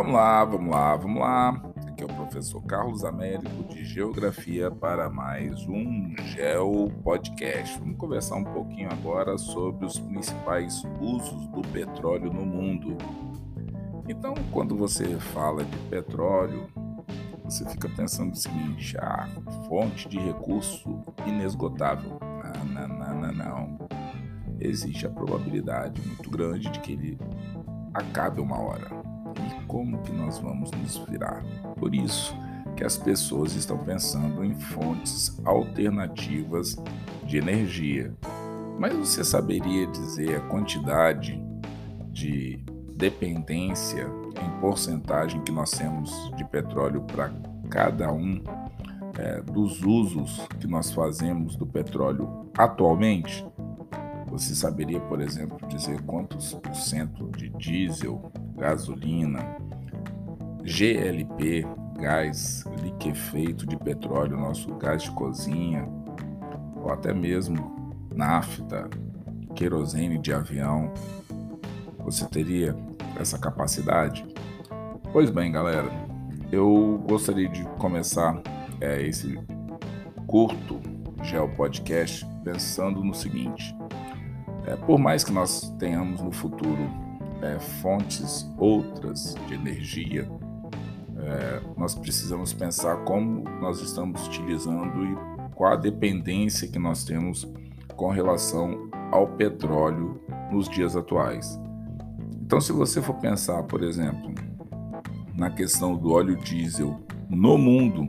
Vamos lá, vamos lá, vamos lá. Aqui é o professor Carlos Américo de Geografia para mais um Geo Podcast. Vamos conversar um pouquinho agora sobre os principais usos do petróleo no mundo. Então, quando você fala de petróleo, você fica pensando o seguinte: a fonte de recurso inesgotável. Não, não, não, não. Existe a probabilidade muito grande de que ele acabe uma hora como que nós vamos nos virar. Por isso que as pessoas estão pensando em fontes alternativas de energia. Mas você saberia dizer a quantidade de dependência em porcentagem que nós temos de petróleo para cada um é, dos usos que nós fazemos do petróleo atualmente? Você saberia, por exemplo, dizer quantos por cento de diesel gasolina, GLP, gás liquefeito de petróleo, nosso gás de cozinha, ou até mesmo nafta, querosene de avião. Você teria essa capacidade? Pois bem, galera, eu gostaria de começar é, esse curto Geo Podcast pensando no seguinte: é, por mais que nós tenhamos no futuro é, fontes outras de energia, é, nós precisamos pensar como nós estamos utilizando e qual a dependência que nós temos com relação ao petróleo nos dias atuais. Então, se você for pensar, por exemplo, na questão do óleo diesel no mundo,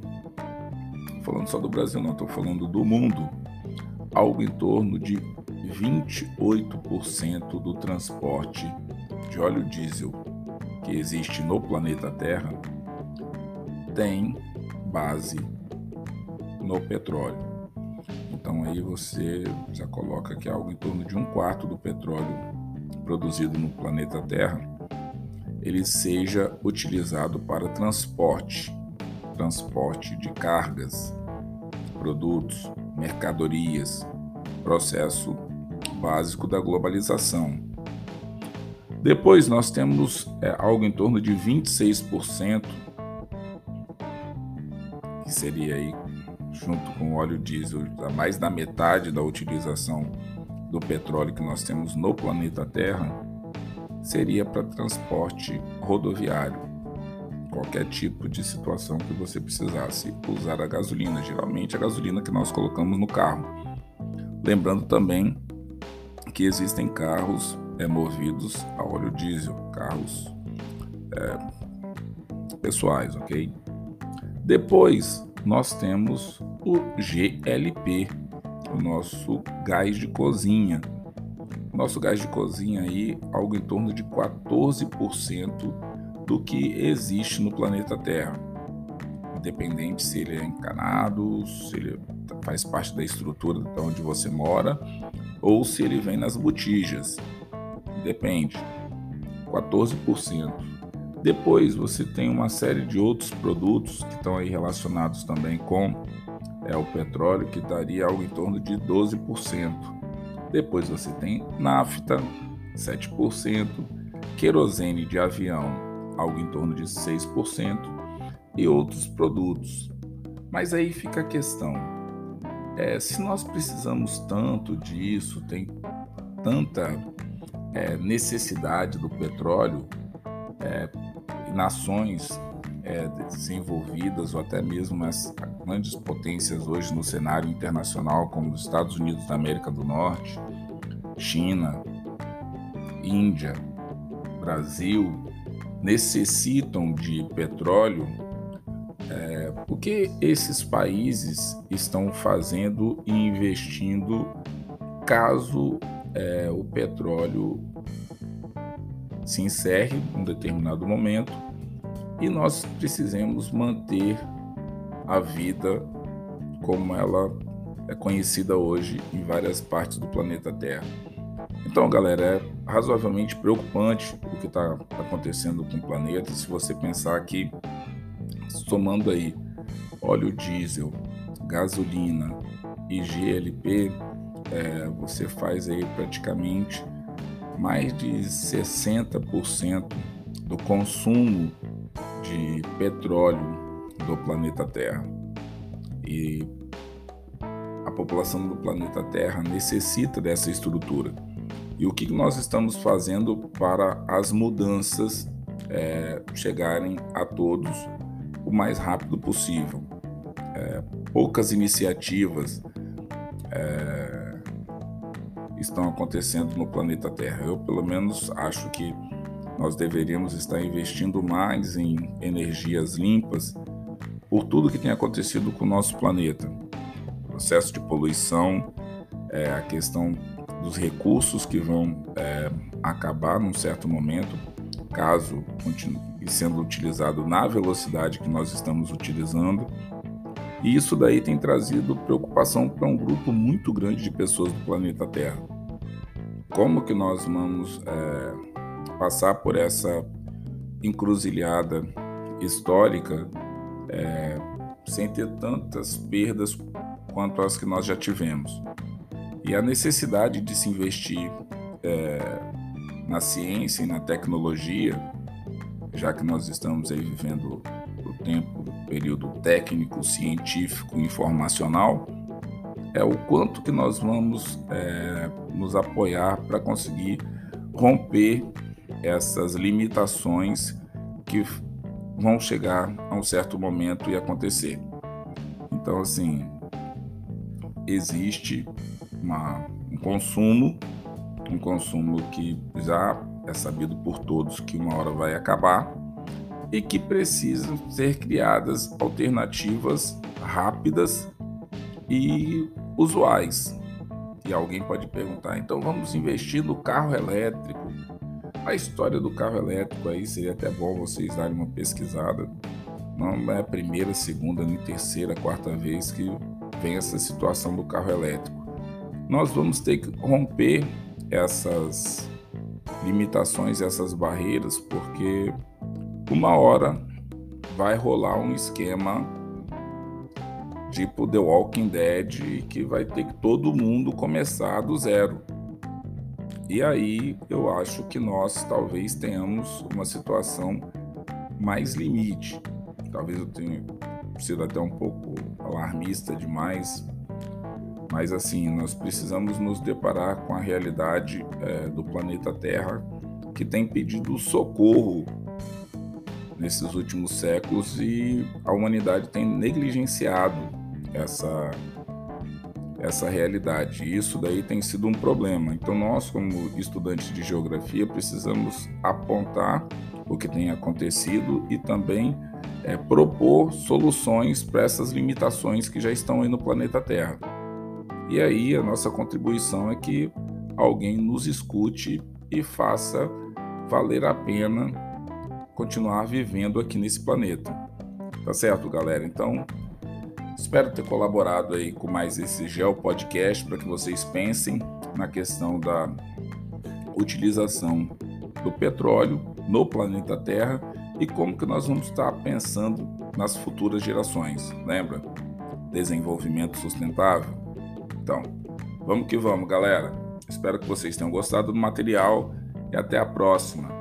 falando só do Brasil, não estou falando do mundo, algo em torno de 28% do transporte de óleo diesel que existe no planeta Terra tem base no petróleo. Então aí você já coloca que algo em torno de um quarto do petróleo produzido no planeta Terra ele seja utilizado para transporte, transporte de cargas, produtos, mercadorias, processo básico da globalização. Depois nós temos é, algo em torno de 26%, que seria aí, junto com o óleo diesel, mais da metade da utilização do petróleo que nós temos no planeta Terra, seria para transporte rodoviário. Qualquer tipo de situação que você precisasse usar a gasolina, geralmente a gasolina que nós colocamos no carro. Lembrando também que existem carros é, movidos a óleo diesel, carros é, pessoais, ok? Depois nós temos o GLP, o nosso gás de cozinha. Nosso gás de cozinha aí algo em torno de 14% do que existe no planeta Terra. Independente se ele é encanado, se ele faz parte da estrutura de onde você mora ou se ele vem nas botijas. Depende. 14%. Depois você tem uma série de outros produtos que estão aí relacionados também com é, o petróleo, que daria algo em torno de 12%. Depois você tem nafta, 7%, querosene de avião, algo em torno de 6%, e outros produtos. Mas aí fica a questão: é, se nós precisamos tanto disso, tem tanta é, necessidade do petróleo, é, nações é, desenvolvidas ou até mesmo as grandes potências hoje no cenário internacional, como os Estados Unidos da América do Norte, China, Índia, Brasil, necessitam de petróleo, é, o que esses países estão fazendo e investindo caso é, o petróleo se encerre em um determinado momento e nós precisamos manter a vida como ela é conhecida hoje em várias partes do planeta Terra. Então, galera, é razoavelmente preocupante o que está acontecendo com o planeta. Se você pensar que, somando aí óleo diesel, gasolina e GLP, é, você faz aí praticamente mais de 60% do consumo de petróleo do planeta Terra. E a população do planeta Terra necessita dessa estrutura. E o que nós estamos fazendo para as mudanças é, chegarem a todos o mais rápido possível? É, poucas iniciativas é, estão acontecendo no planeta Terra. Eu, pelo menos, acho que nós deveríamos estar investindo mais em energias limpas por tudo que tem acontecido com o nosso planeta processo de poluição, é, a questão dos recursos que vão é, acabar num certo momento, caso continue sendo utilizado na velocidade que nós estamos utilizando. E isso daí tem trazido preocupação para um grupo muito grande de pessoas do planeta Terra. Como que nós vamos é, passar por essa encruzilhada histórica é, sem ter tantas perdas quanto as que nós já tivemos. E a necessidade de se investir é, na ciência e na tecnologia, já que nós estamos aí vivendo o tempo, o período técnico, científico, informacional, é o quanto que nós vamos é, nos apoiar para conseguir romper essas limitações que vão chegar a um certo momento e acontecer. Então, assim, existe uma, um consumo, um consumo que já é sabido por todos que uma hora vai acabar e que precisam ser criadas alternativas rápidas e usuais. E alguém pode perguntar, então vamos investir no carro elétrico. A história do carro elétrico aí seria até bom vocês darem uma pesquisada. Não é a primeira, segunda, nem terceira, quarta vez que vem essa situação do carro elétrico. Nós vamos ter que romper essas limitações, essas barreiras, porque uma hora vai rolar um esquema tipo The Walking Dead que vai ter que todo mundo começar do zero. E aí eu acho que nós talvez tenhamos uma situação mais limite. Talvez eu tenha sido até um pouco alarmista demais, mas assim, nós precisamos nos deparar com a realidade é, do planeta Terra que tem pedido socorro nesses últimos séculos e a humanidade tem negligenciado essa essa realidade. E isso daí tem sido um problema. Então nós, como estudantes de geografia, precisamos apontar o que tem acontecido e também é, propor soluções para essas limitações que já estão aí no planeta Terra. E aí a nossa contribuição é que alguém nos escute e faça valer a pena continuar vivendo aqui nesse planeta. Tá certo, galera? Então, espero ter colaborado aí com mais esse Geo Podcast para que vocês pensem na questão da utilização do petróleo no planeta Terra e como que nós vamos estar pensando nas futuras gerações. Lembra? Desenvolvimento sustentável. Então, vamos que vamos, galera. Espero que vocês tenham gostado do material e até a próxima.